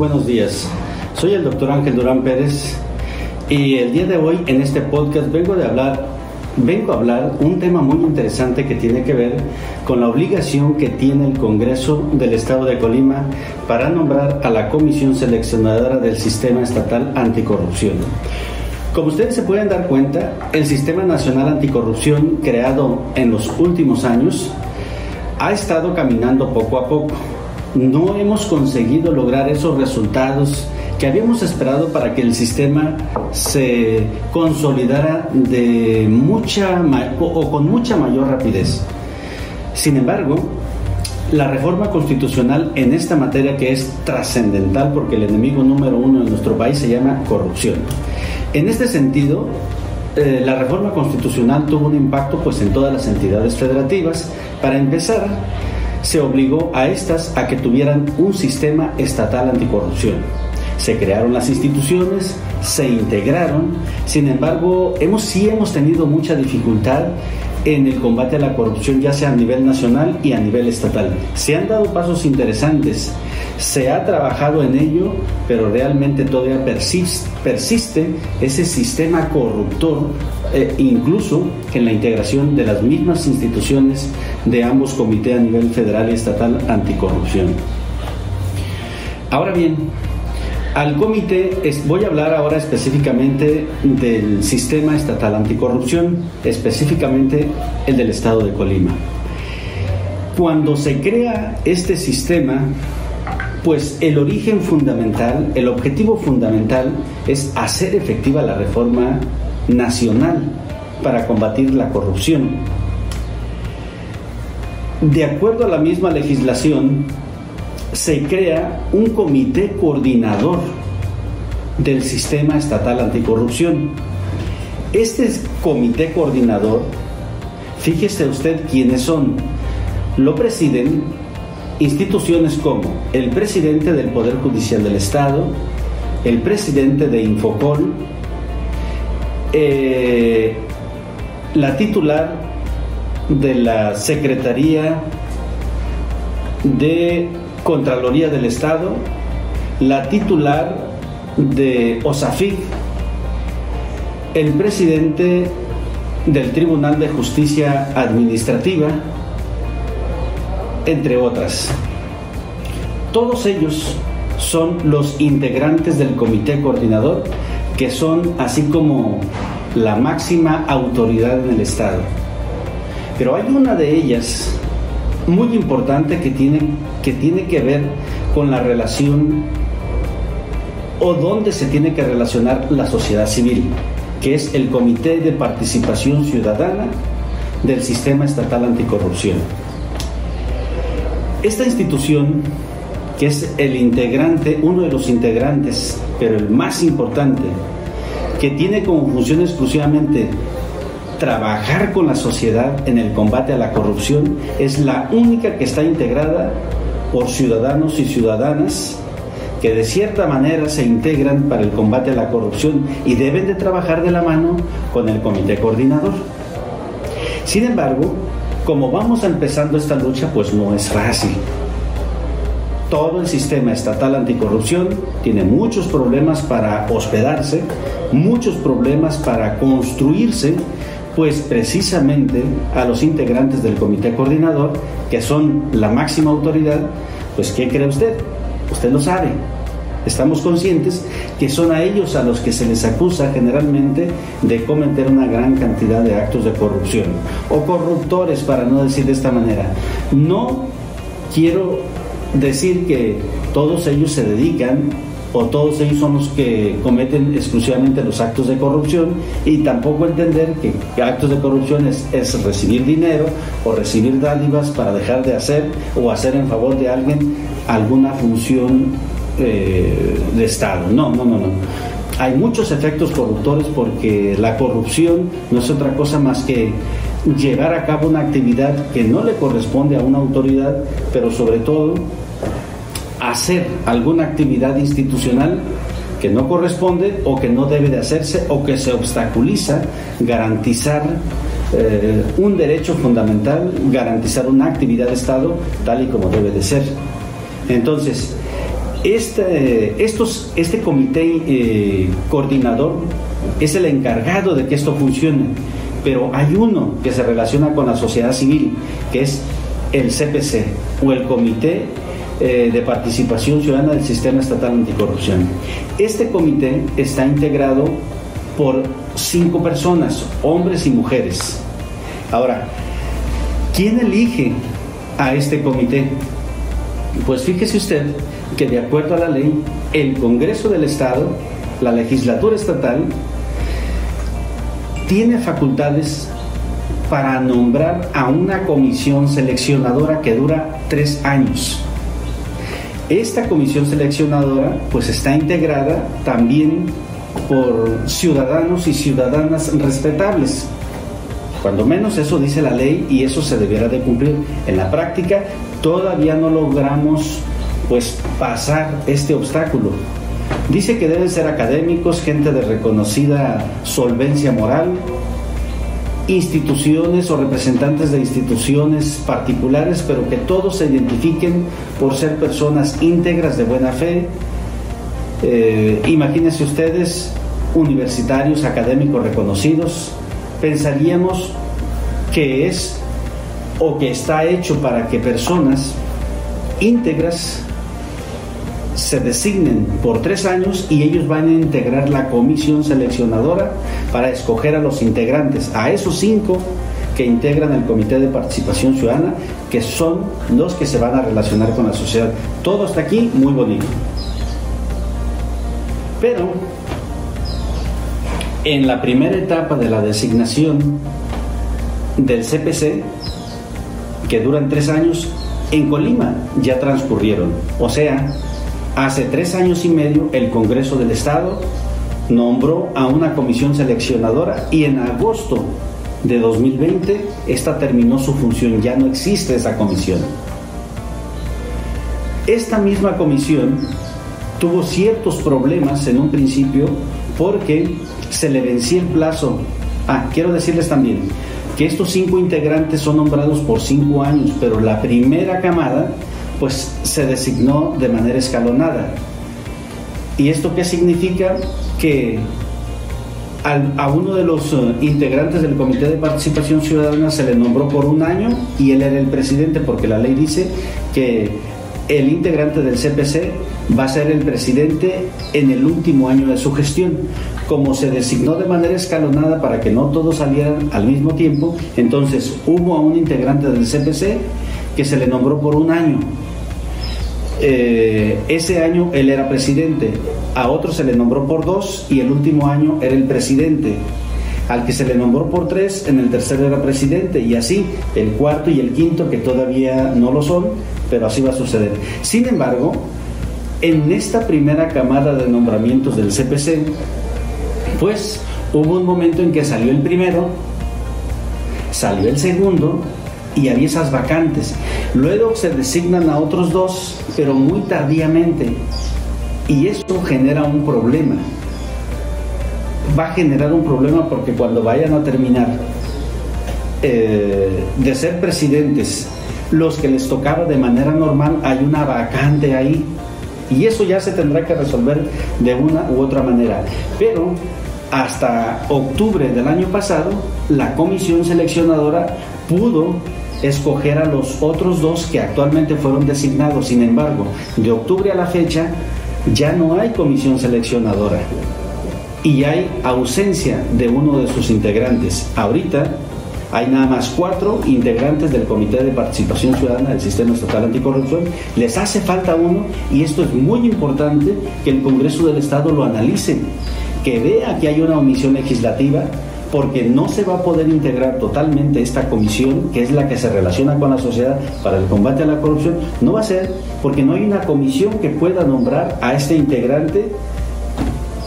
buenos días. Soy el doctor Ángel Durán Pérez y el día de hoy en este podcast vengo de hablar vengo a hablar un tema muy interesante que tiene que ver con la obligación que tiene el Congreso del Estado de Colima para nombrar a la comisión seleccionadora del Sistema Estatal Anticorrupción. Como ustedes se pueden dar cuenta, el Sistema Nacional Anticorrupción creado en los últimos años ha estado caminando poco a poco. No hemos conseguido lograr esos resultados que habíamos esperado para que el sistema se consolidara de mucha o con mucha mayor rapidez. Sin embargo, la reforma constitucional en esta materia que es trascendental porque el enemigo número uno en nuestro país se llama corrupción. En este sentido, eh, la reforma constitucional tuvo un impacto pues en todas las entidades federativas. Para empezar, se obligó a estas a que tuvieran un sistema estatal anticorrupción. Se crearon las instituciones, se integraron, sin embargo, hemos, sí hemos tenido mucha dificultad en el combate a la corrupción, ya sea a nivel nacional y a nivel estatal. Se han dado pasos interesantes, se ha trabajado en ello, pero realmente todavía persiste, persiste ese sistema corruptor, eh, incluso en la integración de las mismas instituciones de ambos comités a nivel federal y estatal anticorrupción. Ahora bien, al comité, voy a hablar ahora específicamente del sistema estatal anticorrupción, específicamente el del estado de Colima. Cuando se crea este sistema, pues el origen fundamental, el objetivo fundamental es hacer efectiva la reforma nacional para combatir la corrupción. De acuerdo a la misma legislación, se crea un comité coordinador del sistema estatal anticorrupción. Este comité coordinador, fíjese usted quiénes son. Lo presiden instituciones como el presidente del Poder Judicial del Estado, el presidente de Infocol, eh, la titular de la Secretaría de Contraloría del Estado, la titular de OSAFIC, el presidente del Tribunal de Justicia Administrativa, entre otras. Todos ellos son los integrantes del comité coordinador, que son así como la máxima autoridad en el Estado. Pero hay una de ellas muy importante que tiene, que tiene que ver con la relación o dónde se tiene que relacionar la sociedad civil, que es el Comité de Participación Ciudadana del Sistema Estatal Anticorrupción. Esta institución, que es el integrante, uno de los integrantes, pero el más importante, que tiene como función exclusivamente trabajar con la sociedad en el combate a la corrupción es la única que está integrada por ciudadanos y ciudadanas que de cierta manera se integran para el combate a la corrupción y deben de trabajar de la mano con el comité coordinador. Sin embargo, como vamos empezando esta lucha, pues no es fácil. Todo el sistema estatal anticorrupción tiene muchos problemas para hospedarse, muchos problemas para construirse pues precisamente a los integrantes del comité coordinador, que son la máxima autoridad, pues ¿qué cree usted? Usted lo sabe. Estamos conscientes que son a ellos a los que se les acusa generalmente de cometer una gran cantidad de actos de corrupción o corruptores, para no decir de esta manera. No quiero decir que todos ellos se dedican o todos ellos son los que cometen exclusivamente los actos de corrupción y tampoco entender que actos de corrupción es, recibir dinero o recibir dádivas para dejar de hacer o hacer en favor de alguien alguna función eh, de Estado. No, no, no, no. Hay muchos efectos corruptores porque la corrupción no es otra cosa más que llevar a cabo una actividad que no le corresponde a una autoridad, pero sobre todo hacer alguna actividad institucional que no corresponde o que no debe de hacerse o que se obstaculiza garantizar eh, un derecho fundamental, garantizar una actividad de Estado tal y como debe de ser. Entonces, Este, estos, este comité eh, coordinador es el encargado de que esto funcione, pero hay uno que se relaciona con la sociedad civil, que es el CPC o el Comité eh, de Participación Ciudadana del Sistema Estatal Anticorrupción. Este comité está integrado por cinco personas, hombres y mujeres. Ahora, ¿quién elige a este comité? Pues fíjese usted que de acuerdo a la ley, el Congreso del Estado, la legislatura estatal, tiene facultades para nombrar a una comisión seleccionadora que dura tres años. Esta comisión seleccionadora pues está integrada también por ciudadanos y ciudadanas respetables. Cuando menos eso dice la ley y eso se deberá de cumplir. En la práctica todavía no logramos pues pasar este obstáculo. Dice que deben ser académicos, gente de reconocida solvencia moral, instituciones o representantes de instituciones particulares, pero que todos se identifiquen por ser personas íntegras de buena fe. Eh, imagínense ustedes, universitarios, académicos reconocidos, pensaríamos que es o que está hecho para que personas íntegras se designen por tres años y ellos van a integrar la comisión seleccionadora para escoger a los integrantes, a esos cinco que integran el Comité de Participación Ciudadana, que son los que se van a relacionar con la sociedad. Todo está aquí muy bonito. Pero en la primera etapa de la designación del CPC, que duran tres años, en Colima ya transcurrieron. O sea, Hace tres años y medio el Congreso del Estado nombró a una comisión seleccionadora y en agosto de 2020 esta terminó su función, ya no existe esa comisión. Esta misma comisión tuvo ciertos problemas en un principio porque se le vencía el plazo. Ah, quiero decirles también que estos cinco integrantes son nombrados por cinco años, pero la primera camada pues se designó de manera escalonada. ¿Y esto qué significa? Que a uno de los eh, integrantes del Comité de Participación Ciudadana se le nombró por un año y él era el presidente porque la ley dice que el integrante del CPC va a ser el presidente en el último año de su gestión. Como se designó de manera escalonada para que no todos salieran al mismo tiempo, entonces hubo a un integrante del CPC que se le nombró por un año eh, ese año él era presidente, a otro se le nombró por dos y el último año era el presidente. Al que se le nombró por tres, en el tercero era presidente y así el cuarto y el quinto que todavía no lo son, pero así va a suceder. Sin embargo, en esta primera camada de nombramientos del CPC, pues hubo un momento en que salió el primero, salió el segundo y había esas vacantes. Luego se designan a otros dos, pero muy tardíamente. Y esto genera un problema. Va a generar un problema porque cuando vayan a terminar eh, de ser presidentes, los que les tocaba de manera normal, hay una vacante ahí. Y eso ya se tendrá que resolver de una u otra manera. Pero hasta octubre del año pasado, la comisión seleccionadora pudo escoger a los otros dos que actualmente fueron designados. Sin embargo, de octubre a la fecha ya no hay comisión seleccionadora y hay ausencia de uno de sus integrantes. Ahorita hay nada más cuatro integrantes del Comité de Participación Ciudadana del Sistema Estatal Anticorrupción. Les hace falta uno y esto es muy importante que el Congreso del Estado lo analice, que vea que hay una omisión legislativa porque no se va a poder integrar totalmente esta comisión, que es la que se relaciona con la sociedad para el combate a la corrupción, no va a ser porque no hay una comisión que pueda nombrar a este integrante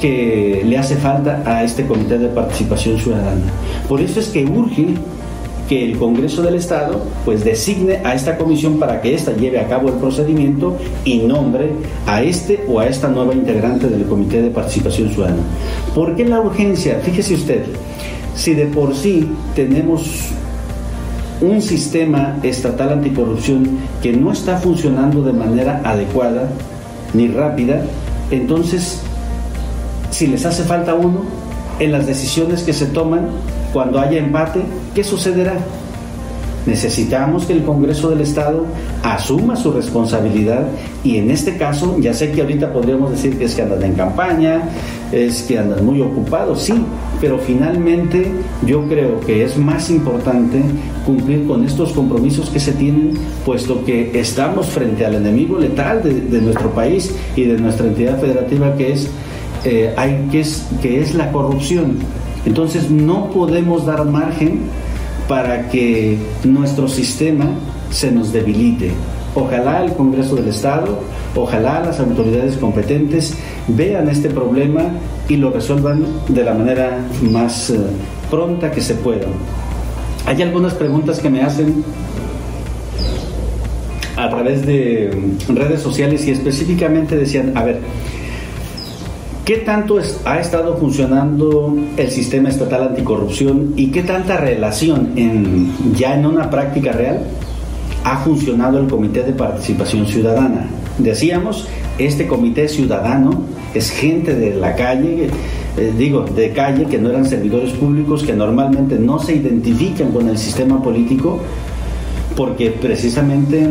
que le hace falta a este comité de participación ciudadana. Por eso es que urge que el Congreso del Estado pues designe a esta comisión para que ésta lleve a cabo el procedimiento y nombre a este o a esta nueva integrante del Comité de Participación Ciudadana. ¿Por qué la urgencia? Fíjese usted, si de por sí tenemos un sistema estatal anticorrupción que no está funcionando de manera adecuada, ni rápida, entonces, si les hace falta uno, en las decisiones que se toman, cuando haya empate, ¿qué sucederá? Necesitamos que el Congreso del Estado asuma su responsabilidad y en este caso, ya sé que ahorita podríamos decir que es que andan en campaña, es que andan muy ocupados, sí, pero finalmente yo creo que es más importante cumplir con estos compromisos que se tienen, puesto que estamos frente al enemigo letal de, nuestro país y de nuestra entidad federativa que es, eh, hay, que, es, que es la corrupción. Entonces no podemos dar margen para que nuestro sistema se nos debilite. Ojalá el Congreso del Estado, ojalá las autoridades competentes vean este problema y lo resuelvan de la manera más eh, pronta que se pueda. Hay algunas preguntas que me hacen a través de redes sociales y específicamente decían, a ver, ¿Qué tanto ha estado funcionando el sistema estatal anticorrupción y qué tanta relación ya en una práctica real ha funcionado el Comité de Participación Ciudadana? Decíamos, este comité ciudadano es gente de la calle, eh, digo, de calle, que no eran servidores públicos, que normalmente no se identifican con el sistema político, porque precisamente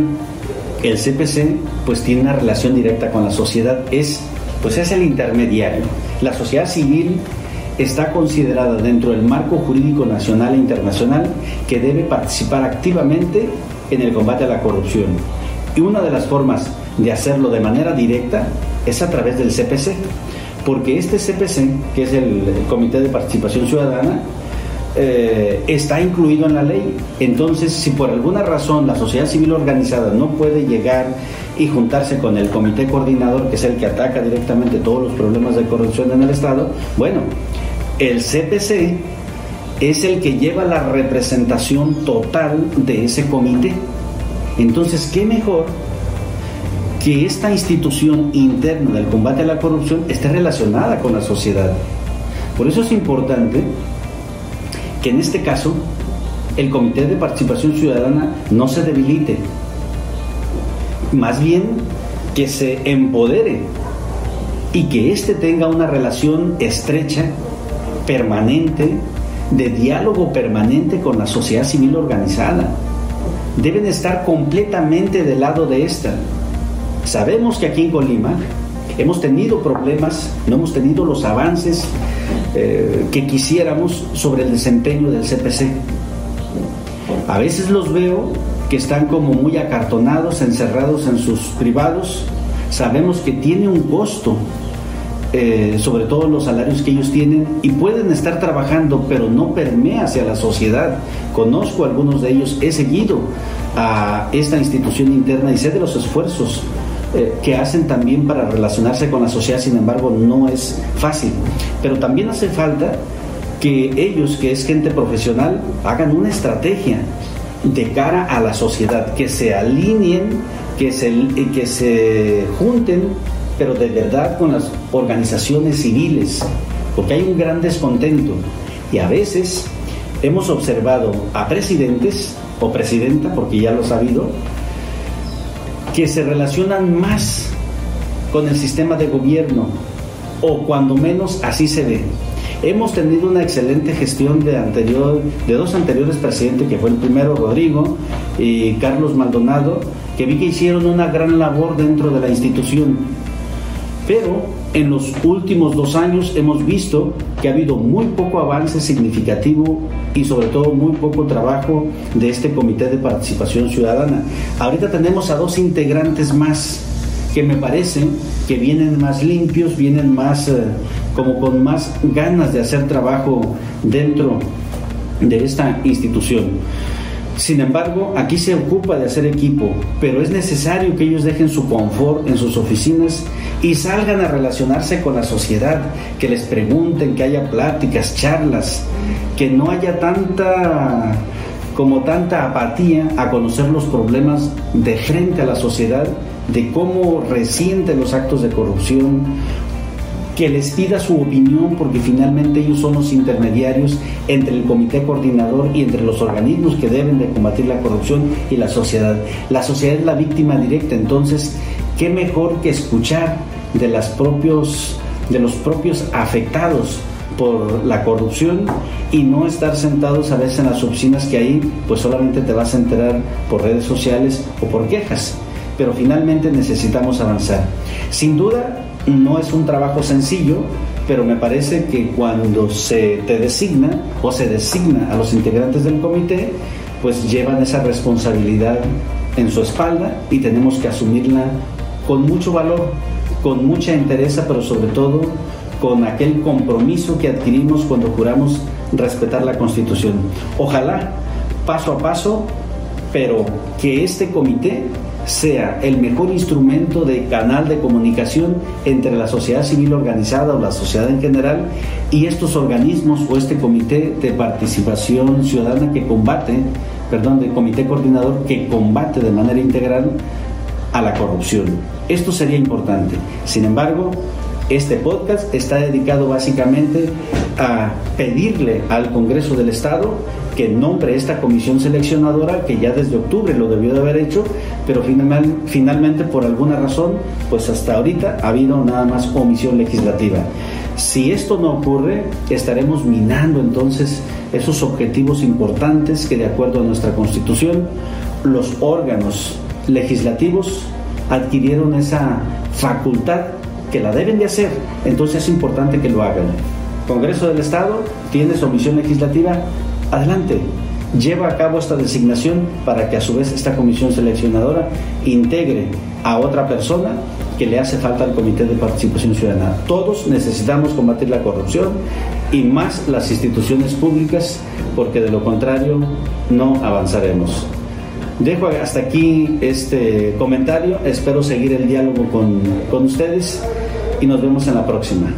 el CPC pues tiene una relación directa con la sociedad, es pues es el intermediario. La sociedad civil está considerada dentro del marco jurídico nacional e internacional que debe participar activamente en el combate a la corrupción. Y una de las formas de hacerlo de manera directa es a través del CPC, porque este CPC, que es el Comité de Participación Ciudadana, eh, está incluido en la ley. Entonces, si por alguna razón la sociedad civil organizada no puede llegar y juntarse con el comité coordinador, que es el que ataca directamente todos los problemas de corrupción en el Estado, bueno, el CPC es el que lleva la representación total de ese comité. Entonces, ¿qué mejor que esta institución interna del combate a la corrupción esté relacionada con la sociedad? Por eso es importante que en este caso el Comité de Participación Ciudadana no se debilite, más bien que se empodere y que éste tenga una relación estrecha, permanente, de diálogo permanente con la sociedad civil organizada. Deben estar completamente del lado de esta. Sabemos que aquí en Colima hemos tenido problemas, no hemos tenido los avances eh, que quisiéramos sobre el desempeño del CPC. A veces los veo que están como muy acartonados, encerrados en sus privados. Sabemos que tiene un costo, eh, sobre todo los salarios que ellos tienen, y pueden estar trabajando, pero no permea hacia la sociedad. Conozco a algunos de ellos, he seguido a esta institución interna y sé de los esfuerzos eh, que hacen también para relacionarse con la sociedad, sin embargo, no es fácil. Pero también hace falta que ellos, que es gente profesional, hagan una estrategia de cara a la sociedad, que se alineen, que se, que se junten, pero de verdad con las organizaciones civiles, porque hay un gran descontento. Y a veces hemos observado a presidentes o presidenta, porque ya lo ha sabido, que se relacionan más con el sistema de gobierno, o cuando menos así se ve. Hemos tenido una excelente gestión de, anterior, de dos anteriores presidentes, que fue el primero Rodrigo y Carlos Maldonado, que vi que hicieron una gran labor dentro de la institución. Pero en los últimos dos años hemos visto que ha habido muy poco avance significativo y sobre todo muy poco trabajo de este Comité de Participación Ciudadana. Ahorita tenemos a dos integrantes más que me parece que vienen más limpios, vienen más eh, como con más ganas de hacer trabajo dentro de esta institución. Sin embargo, aquí se ocupa de hacer equipo, pero es necesario que ellos dejen su confort en sus oficinas y salgan a relacionarse con la sociedad, que les pregunten, que haya pláticas, charlas, que no haya tanta como tanta apatía a conocer los problemas de frente a la sociedad, de cómo resienten los actos de corrupción, que les pida su opinión porque finalmente ellos son los intermediarios entre el comité coordinador y entre los organismos que deben de combatir la corrupción y la sociedad. La sociedad es la víctima directa, entonces qué mejor que escuchar de, los propios afectados por la corrupción y no estar sentados a veces en las oficinas que ahí pues solamente te vas a enterar por redes sociales o por quejas. Pero finalmente necesitamos avanzar. Sin duda no es un trabajo sencillo, pero me parece que cuando se te designa o se designa a los integrantes del comité, pues llevan esa responsabilidad en su espalda y tenemos que asumirla con mucho valor, con mucha entereza, pero sobre todo con aquel compromiso que adquirimos cuando juramos respetar la Constitución. Ojalá, paso a paso, pero que este comité sea el mejor instrumento de canal de comunicación entre la sociedad civil organizada o la sociedad en general y estos organismos o este comité de participación ciudadana que combate, perdón, de comité coordinador que combate de manera integral a la corrupción. Esto sería importante. Sin embargo, este podcast está dedicado básicamente a pedirle al Congreso del Estado que nombre esta comisión seleccionadora que ya desde octubre lo debió de haber hecho, pero finalmente por alguna razón, pues hasta ahorita ha habido nada más omisión legislativa. Si esto no ocurre, estaremos minando entonces esos objetivos importantes que de acuerdo a nuestra Constitución los órganos legislativos adquirieron esa facultad que la deben de hacer, entonces es importante que lo hagan. Congreso del Estado tiene su misión legislativa, adelante, lleva a cabo esta designación para que a su vez esta comisión seleccionadora integre a otra persona que le hace falta al Comité de Participación Ciudadana. Todos necesitamos combatir la corrupción y más las instituciones públicas porque de lo contrario no avanzaremos. Dejo hasta aquí este comentario, espero seguir el diálogo con, con ustedes y nos vemos en la próxima.